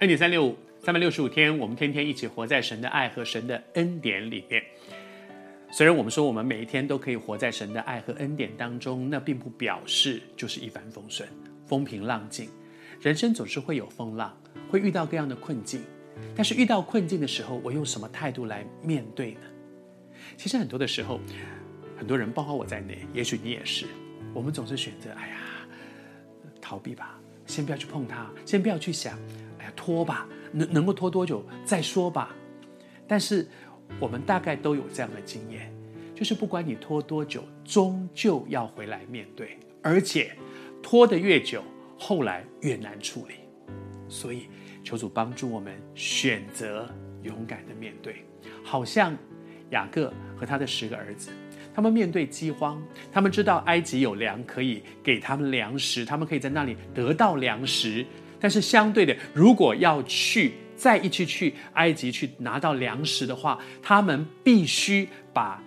恩典三六五，三百六十五天，我们天天一起活在神的爱和神的恩典里面。虽然我们说我们每一天都可以活在神的爱和恩典当中，那并不表示就是一帆风顺、风平浪静。人生总是会有风浪，会遇到各样的困境。但是遇到困境的时候，我用什么态度来面对呢？其实很多的时候，很多人，包括我在内，也许你也是，我们总是选择，哎呀，逃避吧，先不要去碰它，先不要去想，拖吧，能能够拖多久再说吧。但是我们大概都有这样的经验，就是不管你拖多久，终究要回来面对，而且拖得越久，后来越难处理。所以求主帮助我们选择勇敢的面对，好像雅各和他的十个儿子。他们面对饥荒，他们知道埃及有粮可以给他们粮食，他们可以在那里得到粮食。但是相对的，如果要去再一起去埃及去拿到粮食的话，他们必须把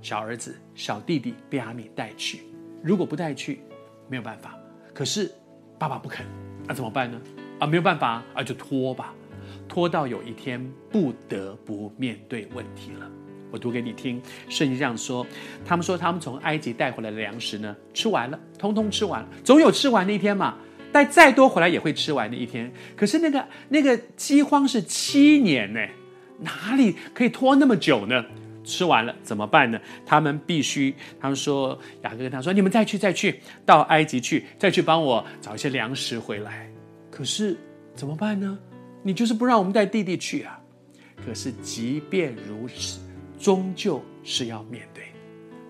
小儿子、小弟弟便雅悯带去。如果不带去，没有办法。可是爸爸不肯，那怎么办呢？啊，没有办法啊，就拖吧，拖到有一天不得不面对问题了。我读给你听，圣经这样说：他们说，他们从埃及带回来的粮食呢，吃完了，通通吃完了，总有吃完的一天嘛。带再多回来也会吃完的一天。可是那个那个饥荒是七年呢，哪里可以拖那么久呢？吃完了怎么办呢？他们必须，他们说雅各跟他说：“你们再去，再去到埃及去，再去帮我找一些粮食回来。”可是怎么办呢？你就是不让我们带弟弟去啊。可是即便如此。终究是要面对，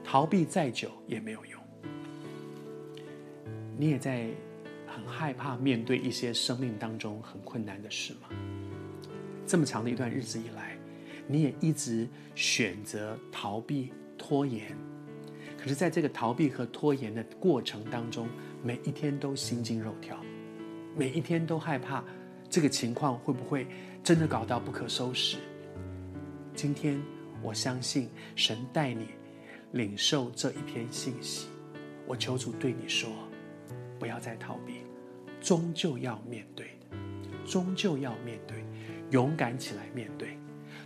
逃避再久也没有用。你也在很害怕面对一些生命当中很困难的事吗？这么长的一段日子以来，你也一直选择逃避、拖延。可是，在这个逃避和拖延的过程当中，每一天都心惊肉跳，每一天都害怕这个情况会不会真的搞到不可收拾。今天。我相信神带你领受这一篇信息。我求主对你说，不要再逃避，终究要面对的，终究要面对，勇敢起来面对。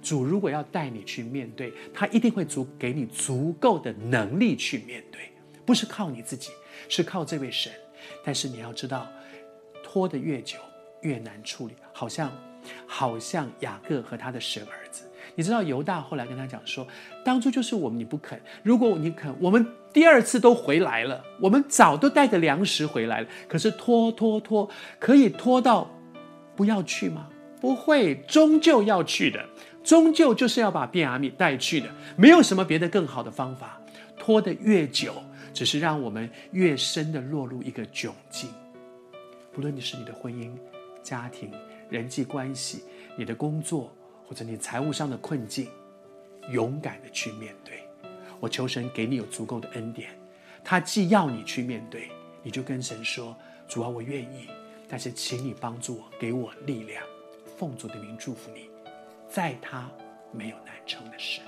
主如果要带你去面对，他一定会足给你足够的能力去面对，不是靠你自己，是靠这位神。但是你要知道，拖得越久越难处理，好像好像雅各和他的十个儿子。你知道犹大后来跟他讲说，当初就是我们你不肯，如果你肯，我们第二次都回来了，我们早都带着粮食回来了。可是拖拖拖，可以拖到不要去吗？不会，终究要去的，终究就是要把便雅悯带去的，没有什么别的更好的方法。拖得越久，只是让我们越深的落入一个窘境。不论你是你的婚姻、家庭、人际关系、你的工作。或者你财务上的困境，勇敢的去面对。我求神给你有足够的恩典。他既要你去面对，你就跟神说：“主啊，我愿意，但是请你帮助我，给我力量。”奉主的名祝福你，在他没有难成的事。